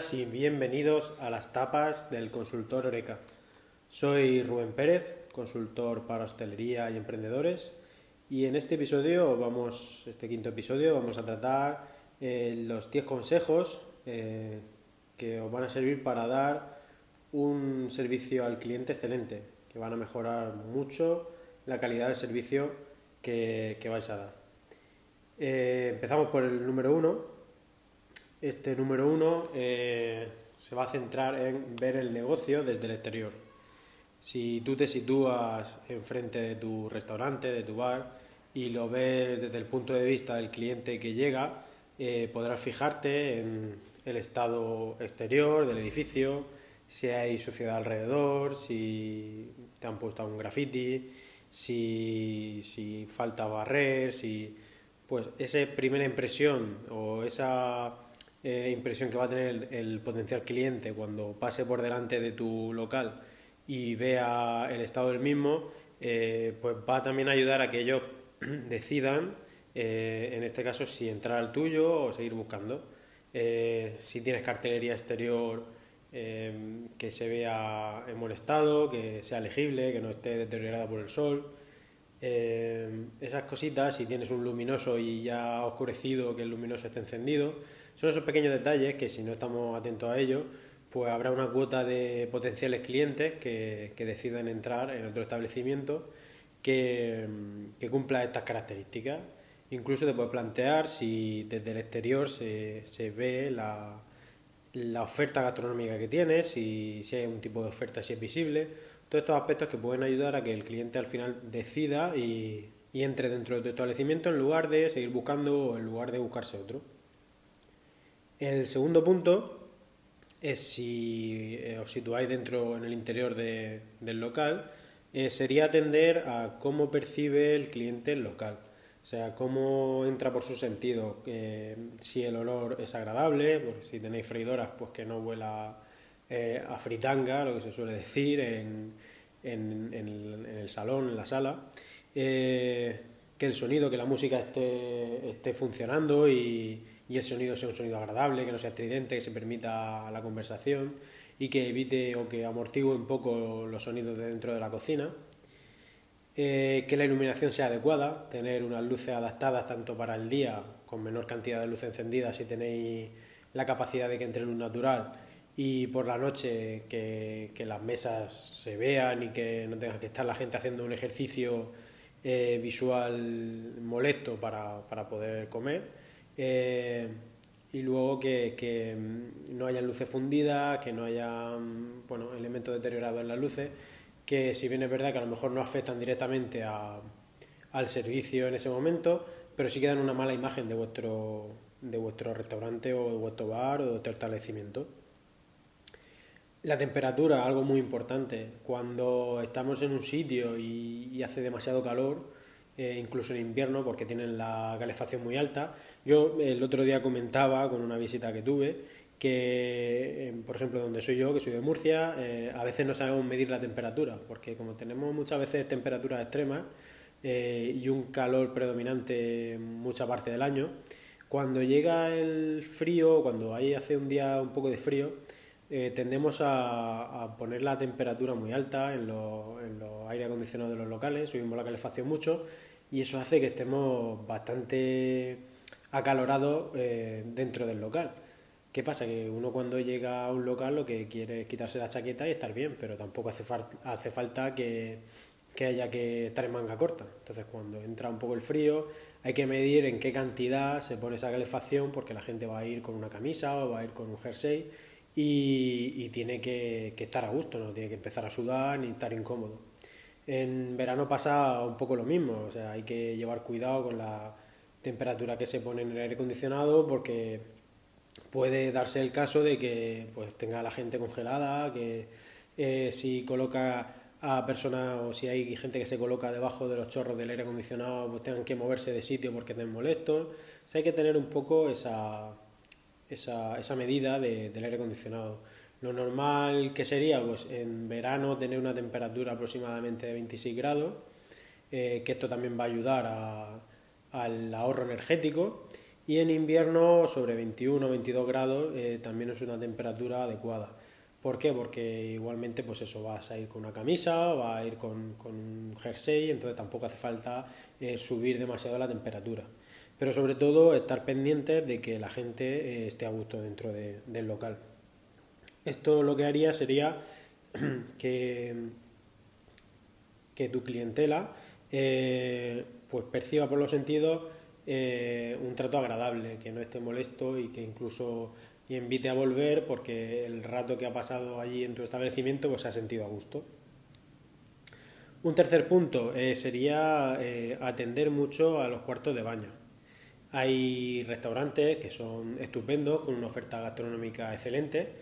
y bienvenidos a las tapas del consultor Oreca. Soy Rubén Pérez, consultor para hostelería y emprendedores, y en este episodio, vamos, este quinto episodio, vamos a tratar eh, los 10 consejos eh, que os van a servir para dar un servicio al cliente excelente, que van a mejorar mucho la calidad del servicio que, vais a dar. Eh, empezamos por el número uno, este número uno eh, se va a centrar en ver el negocio desde el exterior. Si tú te sitúas enfrente de tu restaurante, de tu bar, y lo ves desde el punto de vista del cliente que llega, eh, podrás fijarte en el estado exterior del edificio, si hay suciedad alrededor, si te han puesto un graffiti, si, si falta barrer, si pues esa primera impresión o esa eh, impresión que va a tener el, potencial cliente cuando pase por delante de tu local y vea el estado del mismo, eh, pues va también a ayudar a que ellos decidan, eh, en este caso, si entrar al tuyo o seguir buscando. si tienes cartelería exterior que se vea en buen estado, que sea legible, que no esté deteriorada por el sol. esas cositas, si tienes un luminoso y ya oscurecido, que el luminoso esté encendido, son esos pequeños detalles que si no estamos atentos a ellos, pues habrá una cuota de potenciales clientes que, que decidan entrar en otro establecimiento que, que, cumpla estas características. Incluso te puedes plantear si desde el exterior se, se ve la, la, oferta gastronómica que tienes, si, si hay un tipo de oferta, si es visible. Todos estos aspectos que pueden ayudar a que el cliente al final decida y, y entre dentro de tu establecimiento en lugar de seguir buscando o en lugar de buscarse otro. El segundo punto es si eh, os situáis dentro, en el interior del local, eh, sería atender a cómo percibe el cliente el local. O sea, cómo entra por su sentido, si el olor es agradable, porque si tenéis freidoras, pues que no huela eh, a fritanga, lo que se suele decir en, el, salón, en la sala. que el sonido, que la música esté, esté funcionando y, y el sonido sea un sonido agradable, que no sea estridente, que se permita la conversación y que evite o que amortigue un poco los sonidos de dentro de la cocina. Eh, que la iluminación sea adecuada, tener unas luces adaptadas tanto para el día, con menor cantidad de luz encendida si tenéis la capacidad de que entre luz natural, y por la noche que, las mesas se vean y que no tenga que estar la gente haciendo un ejercicio eh, visual molesto para, para poder comer. Eh, y luego que, mm, no haya luces fundidas, que no haya mm, bueno, elementos deteriorados en las luces, que si bien es verdad que a lo mejor no afectan directamente al servicio en ese momento, pero sí que dan una mala imagen de vuestro, de vuestro restaurante o de vuestro bar o de vuestro establecimiento. La temperatura, algo muy importante. Cuando estamos en un sitio y hace demasiado calor, eh, incluso en invierno, porque tienen la calefacción muy alta. Yo el otro día comentaba con una visita que tuve que, eh, por ejemplo, donde soy yo, que soy de Murcia, eh, a veces no sabemos medir la temperatura, porque como tenemos muchas veces temperaturas extremas y un calor predominante mucha parte del año, cuando llega el frío, cuando ahí hace un día un poco de frío, tendemos a, poner la temperatura muy alta en los, en los aire acondicionados de los locales, subimos la calefacción mucho y eso hace que estemos bastante acalorados eh, dentro del local. ¿Qué pasa? Que uno cuando llega a un local lo que quiere es quitarse la chaqueta y estar bien, pero tampoco hace, falta que, haya que estar en manga corta. Entonces cuando entra un poco el frío hay que medir en qué cantidad se pone esa calefacción porque la gente va a ir con una camisa o va a ir con un jersey y, y tiene que, que estar a gusto, no tiene que empezar a sudar ni estar incómodo. En verano pasa un poco lo mismo, o sea, hay que llevar cuidado con la temperatura que se pone en el aire acondicionado porque puede darse el caso de que pues tenga la gente congelada, que eh, si coloca a personas o si hay gente que se coloca debajo de los chorros del aire acondicionado, pues tengan que moverse de sitio porque estén molestos. O hay que tener un poco esa, esa, esa medida del aire acondicionado. Lo normal que sería, pues en verano tener una temperatura aproximadamente de 26 grados, eh, que esto también va a ayudar al ahorro energético. y en invierno sobre 21 o 22 grados también es una temperatura adecuada. ¿Por qué? Porque igualmente, pues eso, vas a ir con una camisa, vas a ir con, un jersey, entonces tampoco hace falta eh, subir demasiado la temperatura. Pero sobre todo estar pendientes de que la gente eh, esté a gusto dentro del local. Esto lo que haría sería que, que tu clientela eh, pues perciba por los sentidos un trato agradable, que no esté molesto y que incluso invite a volver porque el rato que ha pasado allí en tu establecimiento pues se ha sentido a gusto. Un tercer punto eh, sería eh, atender mucho a los cuartos de baño. Hay restaurantes que son estupendos, con una oferta gastronómica excelente,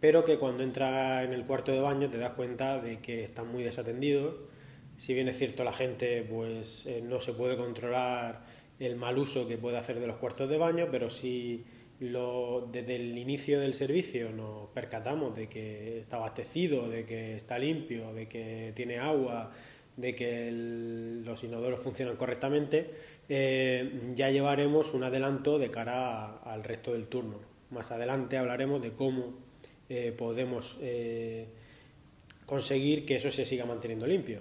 pero que cuando entras en el cuarto de baño te das cuenta de que están muy desatendidos. Si bien es cierto la gente pues eh, no se puede controlar el mal uso que puede hacer de los cuartos de baño, pero sí lo, desde el inicio del servicio nos percatamos de que está abastecido, de que está limpio, de que tiene agua, de que los inodoros funcionan correctamente, eh, ya llevaremos un adelanto de cara al resto del turno. Más adelante hablaremos de cómo eh, podemos eh, conseguir que eso se siga manteniendo limpio.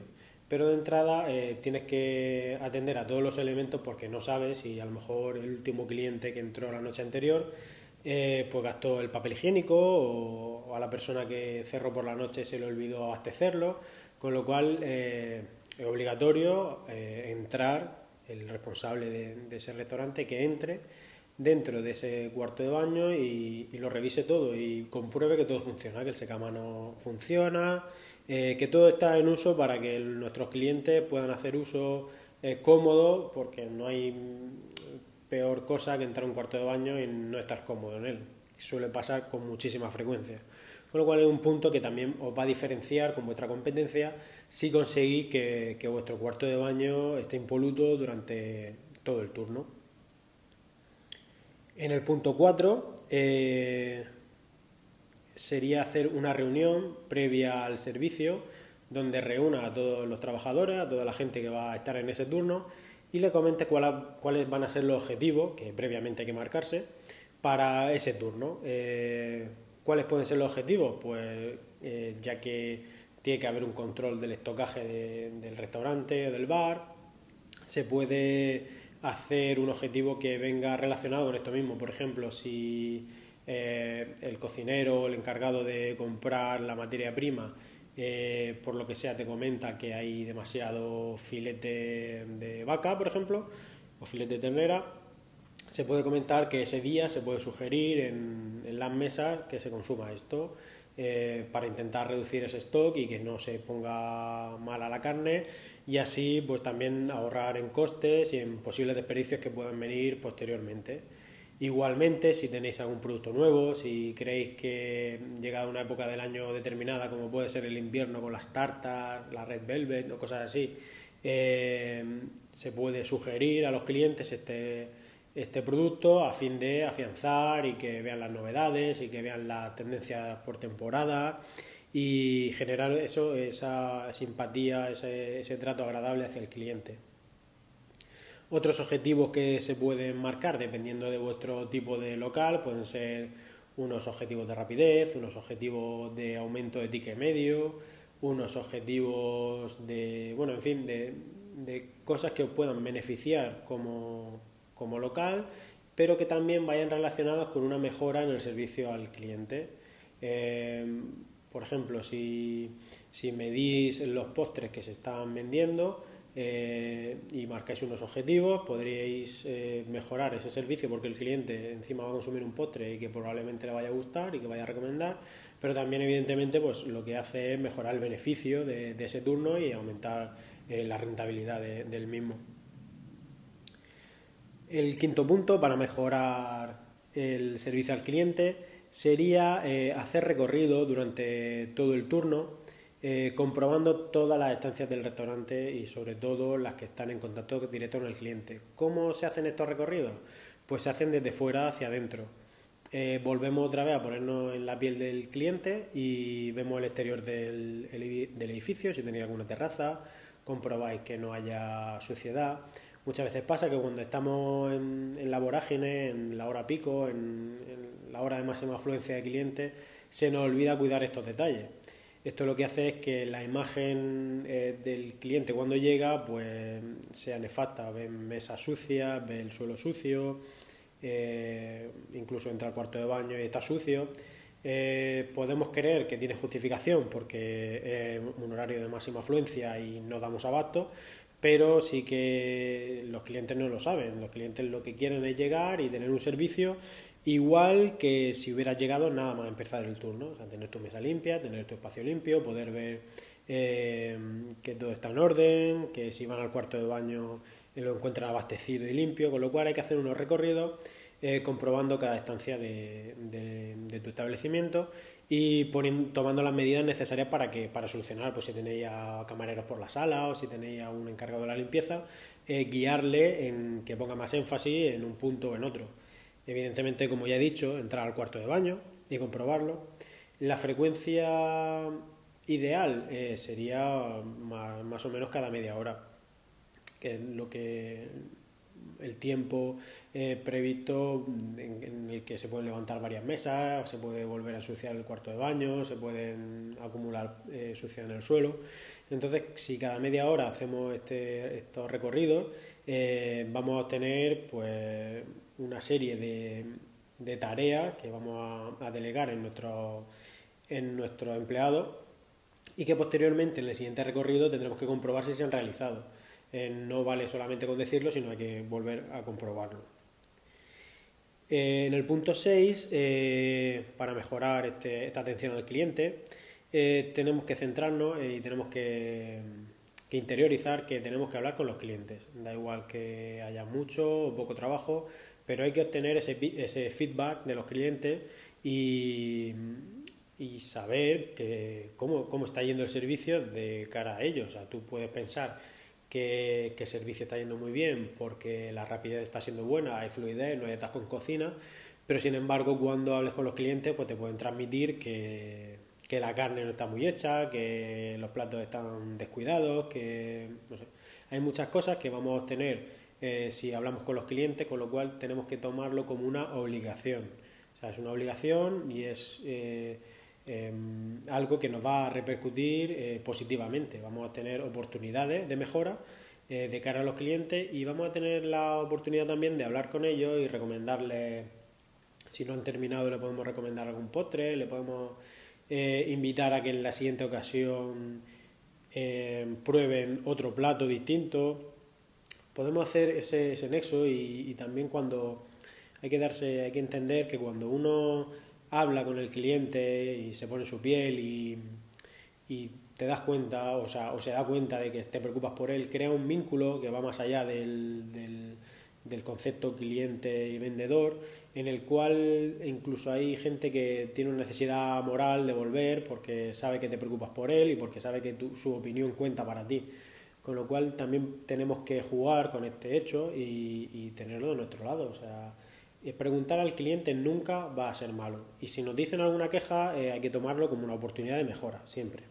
Pero de entrada eh, tienes que atender a todos los elementos porque no sabes si a lo mejor el último cliente que entró la noche anterior pues gastó el papel higiénico o, a la persona que cerró por la noche se le olvidó abastecerlo, con lo cual es obligatorio entrar, el responsable de, ese restaurante que entre dentro de ese cuarto de baño y, lo revise todo y compruebe que todo funciona, que el secamano funciona, eh, que todo está en uso para que nuestros clientes puedan hacer uso eh, cómodo, porque no hay peor cosa que entrar a un cuarto de baño y no estar cómodo en él. Suele pasar con muchísima frecuencia. Con lo cual es un punto que también os va a diferenciar con vuestra competencia si conseguís que, vuestro cuarto de baño esté impoluto durante todo el turno. En el punto 4, sería hacer una reunión previa al servicio donde reúna a todos los trabajadores, a toda la gente que va a estar en ese turno y le comente cuáles van a ser los objetivos, que previamente hay que marcarse, para ese turno. Eh, ¿Cuáles pueden ser los objetivos? Pues eh, ya que tiene que haber un control del estocaje del restaurante o del bar, se puede hacer un objetivo que venga relacionado con esto mismo. Por ejemplo, si eh, el cocinero, el encargado de comprar la materia prima, eh, por lo que sea te comenta que hay demasiado filete de vaca, por ejemplo, o filete de ternera, se puede comentar que ese día se puede sugerir en, las mesas que se consuma esto eh, para intentar reducir ese stock y que no se ponga mal a la carne y así pues también ahorrar en costes y en posibles desperdicios que puedan venir posteriormente. Igualmente, si tenéis algún producto nuevo, si creéis que llegado una época del año determinada, como puede ser el invierno con las tartas, la red velvet o cosas así, eh, se puede sugerir a los clientes este, este producto a fin de afianzar y que vean las novedades y que vean las tendencias por temporada y generar eso, esa simpatía, ese, ese trato agradable hacia el cliente. Otros objetivos que se pueden marcar dependiendo de vuestro tipo de local pueden ser unos objetivos de rapidez, unos objetivos de aumento de ticket medio, unos objetivos de, bueno, en fin, de, cosas que os puedan beneficiar como, local, pero que también vayan relacionados con una mejora en el servicio al cliente. Eh, por ejemplo, si, si medís los postres que se están vendiendo, eh, y marcáis unos objetivos, podríais eh, mejorar ese servicio porque el cliente encima va a consumir un postre y que probablemente le vaya a gustar y que vaya a recomendar, pero también evidentemente pues lo que hace es mejorar el beneficio de, ese turno y aumentar eh, la rentabilidad del mismo. El quinto punto para mejorar el servicio al cliente sería hacer recorrido durante todo el turno eh, comprobando todas las estancias del restaurante y sobre todo las que están en contacto directo con el cliente. ¿Cómo se hacen estos recorridos? Pues se hacen desde fuera hacia adentro. Eh, volvemos otra vez a ponernos en la piel del cliente y vemos el exterior del, del edificio, si tenéis alguna terraza, comprobáis que no haya suciedad Muchas veces pasa que cuando estamos en, la vorágine, en la hora pico, en, la hora de máxima afluencia de clientes, se nos olvida cuidar estos detalles. Esto lo que hace es que la imagen eh, del cliente cuando llega pues sea nefasta, ve mesas sucias, ve el suelo sucio, eh, incluso entra al cuarto de baño y está sucio. Eh, podemos creer que tiene justificación porque es un horario de máxima afluencia y no damos abasto, pero sí que los clientes no lo saben. Los clientes lo que quieren es llegar y tener un servicio igual que si hubieras llegado nada más empezar el turno. O sea, tener tu mesa limpia, tener tu espacio limpio, poder ver eh, que todo está en orden, que si van al cuarto de baño lo encuentran abastecido y limpio, con lo cual hay que hacer unos recorridos eh, comprobando cada estancia de, tu establecimiento y tomando las medidas necesarias para que para solucionar, pues si tenéis a camareros por la sala o si tenéis a un encargado de la limpieza, eh, guiarle en que ponga más énfasis en un punto o en otro. Evidentemente, como ya he dicho, entrar al cuarto de baño y comprobarlo. La frecuencia ideal eh, sería más, o menos cada media hora, que es lo que el tiempo eh, previsto en, el que se pueden levantar varias mesas, se puede volver a ensuciar el cuarto de baño, se pueden acumular eh, suciedad en el suelo. Entonces, si cada media hora hacemos este, estos recorridos, eh, vamos a obtener pues, una serie de, de tareas que vamos a, delegar en nuestros en nuestro empleados y que posteriormente en el siguiente recorrido tendremos que comprobar si se han realizado. Eh, no vale solamente con decirlo, sino hay que volver a comprobarlo. Eh, en el punto 6, eh, para mejorar este, esta atención al cliente, tenemos que centrarnos y tenemos que, interiorizar que tenemos que hablar con los clientes. Da igual que haya mucho o poco trabajo, pero hay que obtener ese, ese feedback de los clientes y, y saber que, cómo, cómo, está yendo el servicio de cara a ellos. O sea, tú puedes pensar que, el servicio está yendo muy bien porque la rapidez está siendo buena, hay fluidez, no hay atasco en cocina, pero sin embargo cuando hables con los clientes pues te pueden transmitir que, la carne no está muy hecha, que los platos están descuidados, que no sé. Hay muchas cosas que vamos a obtener eh, si hablamos con los clientes, con lo cual tenemos que tomarlo como una obligación. O sea, es una obligación y es... Eh, Em, algo que nos va a repercutir eh, positivamente. Vamos a tener oportunidades de mejora eh, de cara a los clientes y vamos a tener la oportunidad también de hablar con ellos y recomendarles, si no han terminado, le podemos recomendar algún postre, le podemos eh, invitar a que en la siguiente ocasión em, prueben otro plato distinto. Podemos hacer ese, ese nexo y, y también cuando hay que darse, hay que entender que cuando uno habla con el cliente y se pone su piel y, te das cuenta, o, sea, o se da cuenta de que te preocupas por él, crea un vínculo que va más allá del, del, concepto cliente y vendedor, en el cual incluso hay gente que tiene una necesidad moral de volver porque sabe que te preocupas por él y porque sabe que su opinión cuenta para ti. Con lo cual también tenemos que jugar con este hecho y, y tenerlo de nuestro lado. O sea, preguntar al cliente nunca va a ser malo. Y si nos dicen alguna queja, eh, hay que tomarlo como una oportunidad de mejora, siempre.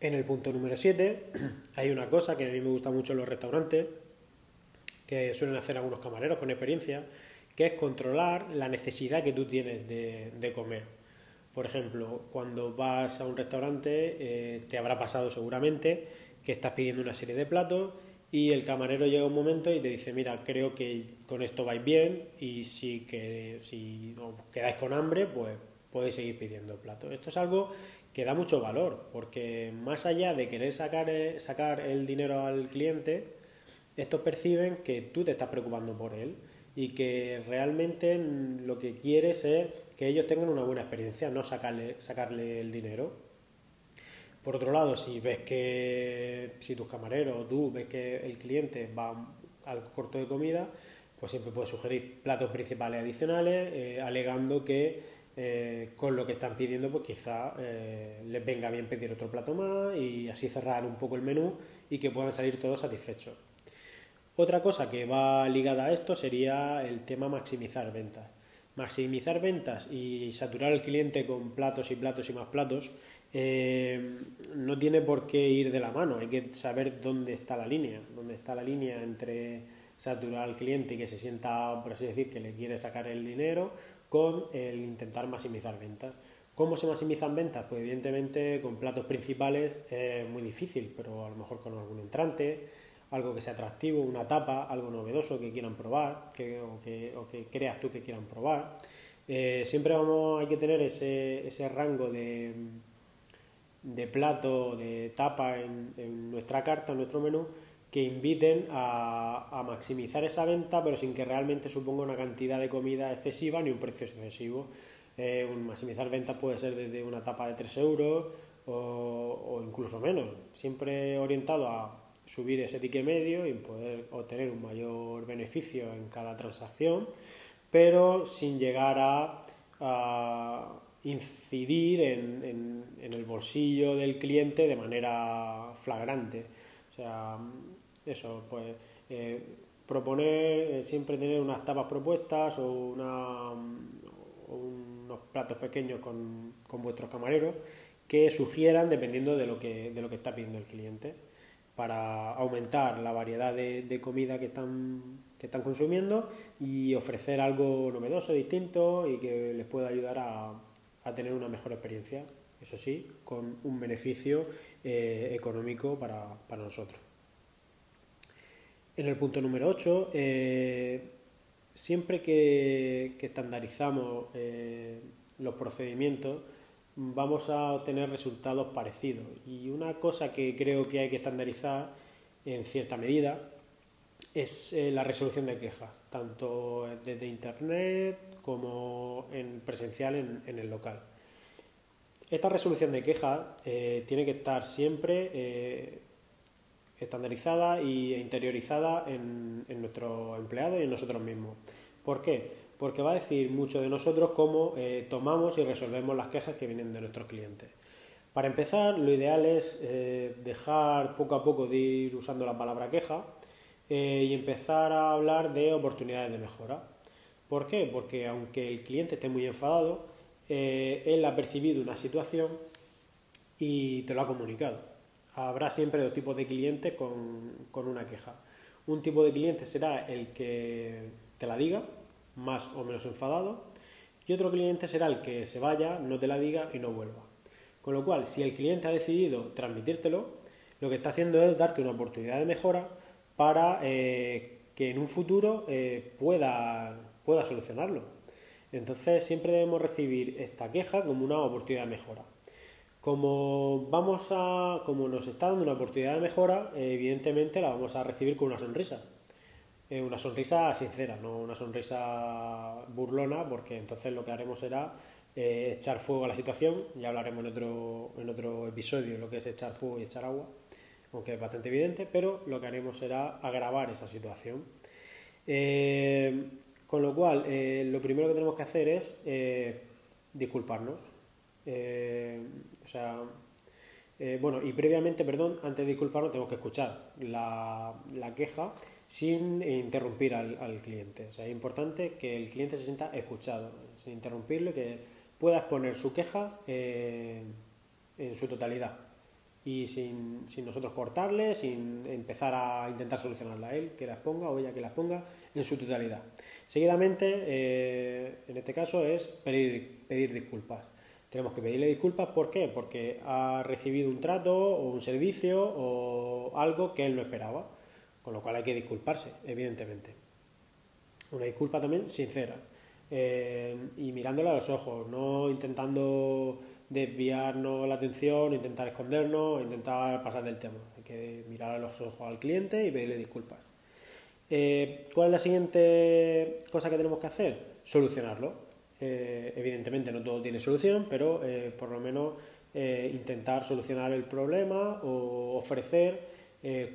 En el punto número 7 hay una cosa que a mí me gusta mucho en los restaurantes, que suelen hacer algunos camareros con experiencia, que es controlar la necesidad que tú tienes de, comer. Por ejemplo, cuando vas a un restaurante, eh, te habrá pasado seguramente que estás pidiendo una serie de platos y el camarero llega un momento y te dice, mira, creo que con esto vais bien y si, que, si quedáis con hambre, pues podéis seguir pidiendo platos. Esto es algo que da mucho valor, porque más allá de querer sacar, eh, sacar el dinero al cliente, estos perciben que tú te estás preocupando por él y que realmente lo que quieres es que ellos tengan una buena experiencia, no sacarle, sacarle el dinero. Por otro lado, si ves que, si tus camareros o tú ves que el cliente va al corto de comida, pues siempre puedes sugerir platos principales adicionales, eh, alegando que eh, con lo que están pidiendo, pues quizá eh, les venga bien pedir otro plato más y así cerrar un poco el menú y que puedan salir todos satisfechos. Otra cosa que va ligada a esto sería el tema maximizar ventas. Maximizar ventas y saturar al cliente con platos y platos y más platos eh, no tiene por qué ir de la mano, hay que saber dónde está la línea, dónde está la línea entre saturar al cliente y que se sienta, por así decir, que le quiere sacar el dinero, con el intentar maximizar ventas. ¿Cómo se maximizan ventas? Pues evidentemente con platos principales es muy difícil, pero a lo mejor con algún entrante, algo que sea atractivo, una tapa, algo novedoso que quieran probar que, o, que, o, que, creas tú que quieran probar. Eh, siempre vamos, hay que tener ese, ese rango de, de plato, de tapa en, nuestra carta, en nuestro menú, que inviten a, maximizar esa venta, pero sin que realmente suponga una cantidad de comida excesiva ni un precio excesivo. Eh, maximizar ventas puede ser desde una tapa de 3 euros o, incluso menos, siempre orientado a subir ese ticket medio y poder obtener un mayor beneficio en cada transacción, pero sin llegar a incidir en, en, el bolsillo del cliente de manera flagrante. O sea, eso, pues eh, proponer eh, siempre tener unas tapas propuestas o, o unos platos pequeños con, con, vuestros camareros que sugieran dependiendo de lo que, de lo que está pidiendo el cliente para aumentar la variedad de, de comida que están, que están consumiendo y ofrecer algo novedoso, distinto y que les pueda ayudar a, a tener una mejor experiencia, eso sí, con un beneficio eh, económico para, para, nosotros. En el punto número 8, eh, siempre que, estandarizamos eh, los procedimientos, vamos a obtener resultados parecidos. Y una cosa que creo que hay que estandarizar en cierta medida es la resolución de quejas, tanto desde Internet como en presencial en, el local. Esta resolución de queja eh, tiene que estar siempre eh, estandarizada e interiorizada en, en nuestros empleados y en nosotros mismos. ¿Por qué? Porque va a decir mucho de nosotros cómo eh, tomamos y resolvemos las quejas que vienen de nuestros clientes. Para empezar, lo ideal es dejar poco a poco de ir usando la palabra queja y empezar a hablar de oportunidades de mejora. ¿Por qué? Porque aunque el cliente esté muy enfadado, eh, él ha percibido una situación y te lo ha comunicado. Habrá siempre dos tipos de clientes con, con una queja. Un tipo de cliente será el que te la diga, más o menos enfadado, y otro cliente será el que se vaya, no te la diga y no vuelva. Con lo cual, si el cliente ha decidido transmitírtelo, lo que está haciendo es darte una oportunidad de mejora para eh, que en un futuro eh, pueda pueda solucionarlo. Entonces siempre debemos recibir esta queja como una oportunidad de mejora. Como vamos a, como nos está dando una oportunidad de mejora, evidentemente la vamos a recibir con una sonrisa. Eh, una sonrisa sincera, no una sonrisa burlona, porque entonces lo que haremos será echar fuego a la situación. Ya hablaremos en otro, en otro episodio lo que es echar fuego y echar agua, aunque es bastante evidente, pero lo que haremos será agravar esa situación. Eh, con lo cual, eh, lo primero que tenemos que hacer es eh, disculparnos. O sea, bueno, y previamente, perdón, antes de disculparnos tenemos que escuchar la, queja sin interrumpir al, cliente. O sea, es importante que el cliente se sienta escuchado, sin interrumpirlo, que pueda exponer su queja en su totalidad y sin, sin, nosotros cortarle, sin empezar a intentar solucionarla él, que las ponga o ella que las ponga en su totalidad. Seguidamente, eh, en este caso, es pedir, pedir disculpas. Tenemos que pedirle disculpas, ¿por qué? Porque ha recibido un trato o un servicio o algo que él no esperaba, con lo cual hay que disculparse, evidentemente. Una disculpa también sincera eh, y mirándole a los ojos, no intentando desviarnos la atención, intentar escondernos, intentar pasar del tema. Hay que mirar a los ojos al cliente y pedirle disculpas. Eh, ¿Cuál es la siguiente cosa que tenemos que hacer? Solucionarlo. Eh, evidentemente no todo tiene solución, pero eh, por lo menos intentar solucionar el problema o ofrecer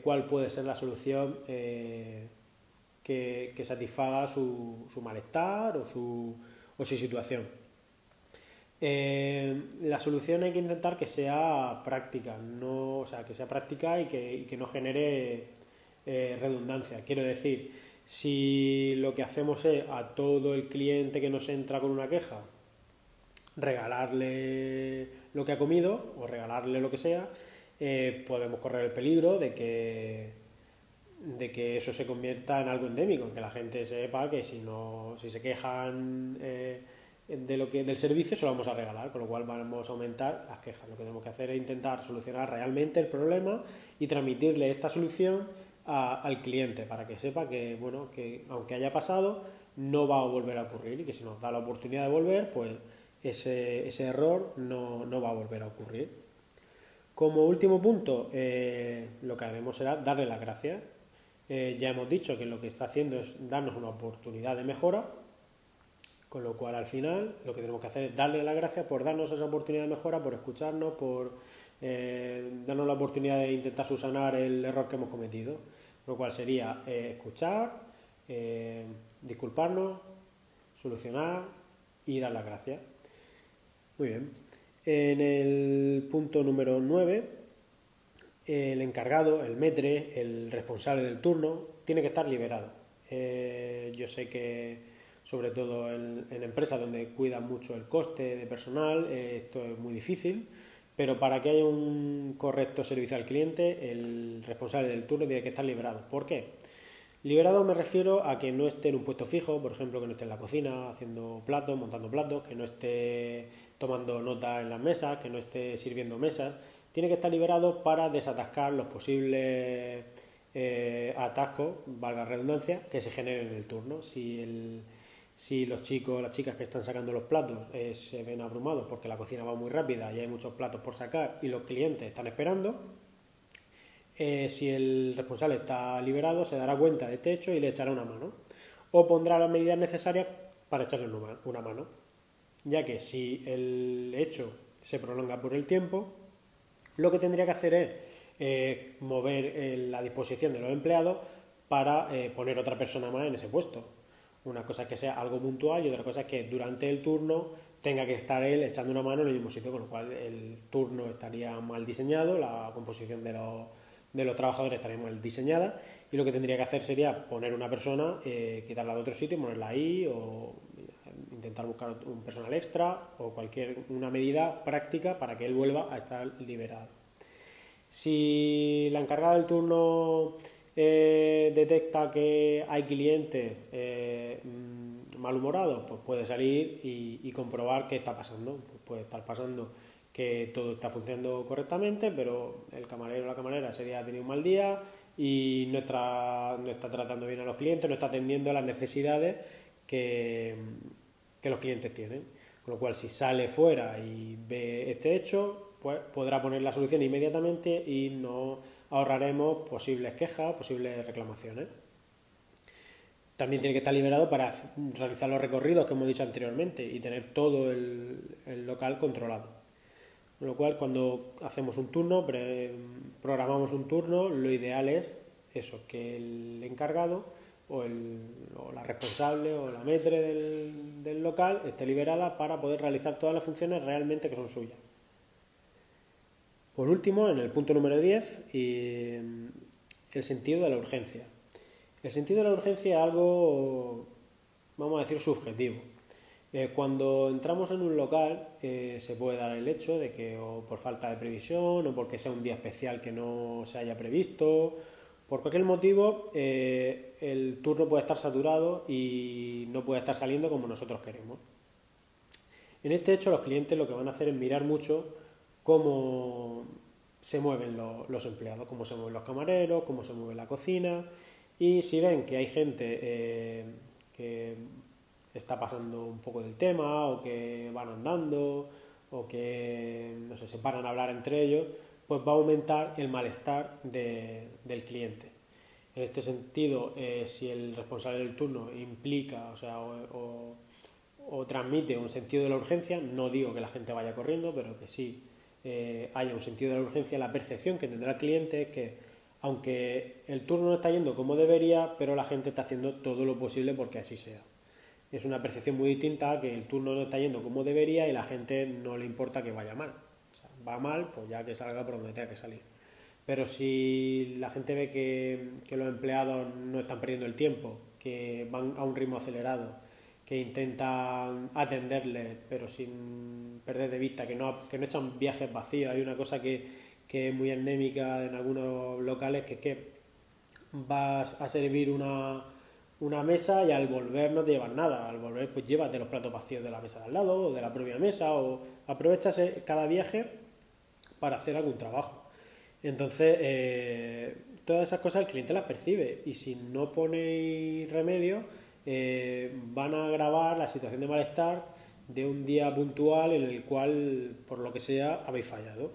cuál puede ser la solución que, satisfaga su, malestar o su, o su situación. La solución hay que intentar que sea práctica, no, o sea, que sea práctica y que, que no genere eh, redundancia. Quiero decir, si lo que hacemos es a todo el cliente que nos entra con una queja, regalarle lo que ha comido o regalarle lo que sea, eh, podemos correr el peligro de que, de que eso se convierta en algo endémico, que la gente sepa que si, no, si se quejan eh, de lo que, del servicio se lo vamos a regalar, con lo cual vamos a aumentar las quejas. Lo que tenemos que hacer es intentar solucionar realmente el problema y transmitirle esta solución al cliente para que sepa que, bueno, que aunque haya pasado, no va a volver a ocurrir y que si nos da la oportunidad de volver, pues ese, ese error no, no, va a volver a ocurrir. Como último punto, eh, lo que haremos será darle las gracias. Eh, ya hemos dicho que lo que está haciendo es darnos una oportunidad de mejora, con lo cual al final lo que tenemos que hacer es darle las gracias por darnos esa oportunidad de mejora, por escucharnos, por eh, darnos la oportunidad de intentar subsanar el error que hemos cometido. Lo cual sería escuchar, disculparnos, solucionar y dar las gracias. Muy bien. En el punto número 9, el encargado, el metre, el responsable del turno, tiene que estar liberado. Eh, yo sé que, sobre todo en, empresas donde cuidan mucho el coste de personal, eh, esto es muy difícil, pero para que haya un correcto servicio al cliente, el responsable del turno tiene que estar liberado. ¿Por qué? Liberado me refiero a que no esté en un puesto fijo, por ejemplo, que no esté en la cocina haciendo platos, montando platos, que no esté tomando nota en las mesas, que no esté sirviendo mesas. Tiene que estar liberado para desatascar los posibles eh, atascos, valga redundancia, que se generen en el turno. Si, si los chicos, las chicas que están sacando los platos eh, se ven abrumados porque la cocina va muy rápida y hay muchos platos por sacar y los clientes están esperando, eh, si el responsable está liberado, se dará cuenta de este hecho y le echará una mano. O pondrá las medidas necesarias para echarle una mano. Ya que si el hecho se prolonga por el tiempo, lo que tendría que hacer es eh, mover la disposición de los empleados para poner otra persona más en ese puesto. Una cosa que sea algo puntual y otra cosa que durante el turno tenga que estar él echando una mano en el mismo sitio, con lo cual el turno estaría mal diseñado, la composición de los de los trabajadores estaría mal diseñada y lo que tendría que hacer sería poner una persona, eh, quitarla de otro sitio, ponerla ahí o intentar buscar un personal extra o cualquier una medida práctica para que él vuelva a estar liberado. Si la encargada del turno eh, detecta que hay clientes eh, malhumorados, pues puede salir y, comprobar qué está pasando. Pues puede estar pasando que todo está funcionando correctamente, pero el camarero o la camarera ese día ha tenido un mal día y no está, tratando bien a los clientes, no está atendiendo a las necesidades que los clientes tienen. Con lo cual, si sale fuera y ve este hecho, pues podrá poner la solución inmediatamente y no ahorraremos posibles quejas, posibles reclamaciones. También tiene que estar liberado para realizar los recorridos que hemos dicho anteriormente y tener todo el, local controlado. Con lo cual, cuando hacemos un turno, programamos un turno, lo ideal es eso, que el encargado o, el, la responsable o la metre del, local esté liberada para poder realizar todas las funciones realmente que son suyas. Por último, en el punto número 10, el sentido de la urgencia. El sentido de la urgencia es algo, vamos a decir, subjetivo. Eh, cuando entramos en un local eh, se puede dar el hecho de que o por falta de previsión o porque sea un día especial que no se haya previsto, por cualquier motivo eh, el turno puede estar saturado y no puede estar saliendo como nosotros queremos. En este hecho los clientes lo que van a hacer es mirar mucho cómo se mueven los empleados, cómo se mueven los camareros, cómo se mueve la cocina y si ven que hay gente que está pasando un poco del tema o que van andando o que no sé, se paran a hablar entre ellos, pues va a aumentar el malestar del cliente. En este sentido, eh, si el responsable del turno implica o, sea, o, transmite un sentido de la urgencia, no digo que la gente vaya corriendo, pero que sí eh, haya un sentido de la urgencia, la percepción que tendrá el cliente es que aunque el turno no está yendo como debería, pero la gente está haciendo todo lo posible porque así sea es una percepción muy distinta que el turno no está yendo como debería y la gente no le importa que vaya mal. va mal, pues ya que salga por donde tenga que salir. Pero si la gente ve que, los empleados no están perdiendo el tiempo, que van a un ritmo acelerado, que intentan atenderles, pero sin perder de vista, que no, que no echan viajes vacíos. Hay una cosa que, que es muy endémica en algunos locales, que es que vas a servir una, una mesa y al volver no te llevas nada. Al volver, pues llévate los platos vacíos de la mesa de al lado o de la propia mesa o aprovechas cada viaje para hacer algún trabajo. Entonces, eh, todas esas cosas el cliente las percibe y si no ponéis remedio, eh, van a agravar la situación de malestar de un día puntual en el cual, por lo que sea, habéis fallado.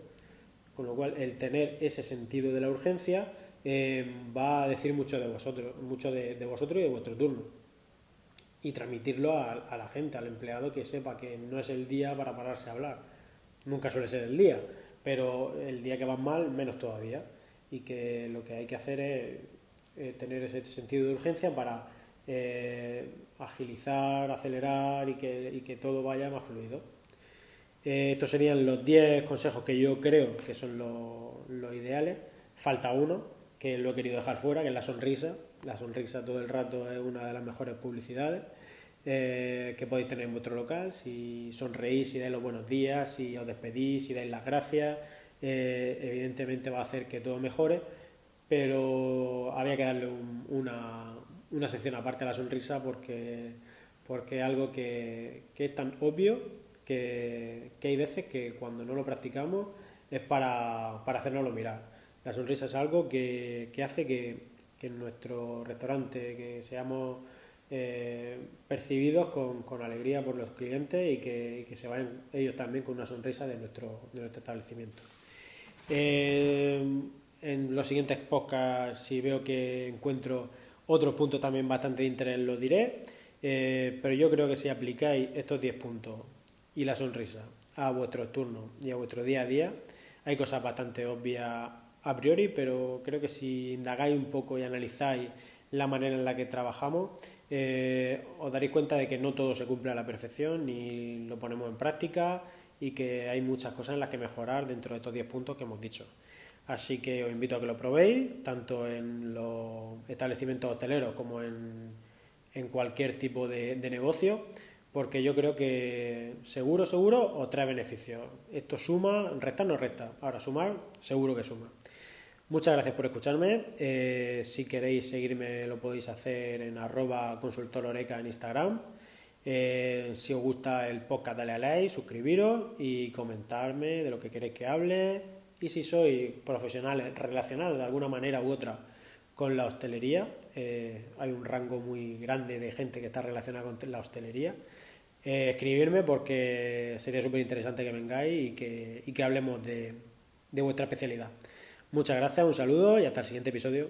Con lo cual, el tener ese sentido de la urgencia eh, va a decir mucho de vosotros, mucho de, vosotros y de vuestro turno. Y transmitirlo a, la gente, al empleado, que sepa que no es el día para pararse a hablar. Nunca suele ser el día, pero el día que va mal, menos todavía. Y que lo que hay que hacer es eh, tener ese sentido de urgencia para eh, agilizar, acelerar y que, todo vaya más fluido. estos serían los 10 consejos que yo creo que son los ideales. Falta uno, que lo he querido dejar fuera, que es la sonrisa. La sonrisa todo el rato es una de las mejores publicidades eh, que podéis tener en vuestro local. Si sonreís, si dais los buenos días, si os despedís, si dais las gracias, eh, evidentemente va a hacer que todo mejore, pero había que darle una, una sección aparte a la sonrisa porque, porque es algo que, que es tan obvio que, que, hay veces que cuando no lo practicamos es para, para hacernoslo mirar. La sonrisa es algo que, hace que, en nuestro restaurante que seamos eh, percibidos con, alegría por los clientes y que, se vayan ellos también con una sonrisa de nuestro, de nuestro establecimiento. Eh, en los siguientes podcasts, si veo que encuentro otros puntos también bastante de interés, lo diré. Eh, pero yo creo que si aplicáis estos 10 puntos y la sonrisa a vuestro turno y a vuestro día a día, hay cosas bastante obvias a priori, pero creo que si indagáis un poco y analizáis la manera en la que trabajamos, eh, os daréis cuenta de que no todo se cumple a la perfección ni lo ponemos en práctica y que hay muchas cosas en las que mejorar dentro de estos 10 puntos que hemos dicho. Así que os invito a que lo probéis, tanto en los establecimientos hoteleros como en, cualquier tipo de, de negocio, porque yo creo que seguro, seguro os trae beneficios. Esto suma, resta no resta. Ahora sumar, seguro que suma. Muchas gracias por escucharme. Eh, si queréis seguirme lo podéis hacer en arroba consultororeca en Instagram. Eh, si os gusta el podcast, dale a like, suscribiros y comentarme de lo que queréis que hable. Y si sois profesionales relacionados de alguna manera u otra con la hostelería, eh, hay un rango muy grande de gente que está relacionada con la hostelería. escribirme porque sería súper interesante que vengáis y que, y que hablemos de, de vuestra especialidad. Muchas gracias, un saludo y hasta el siguiente episodio.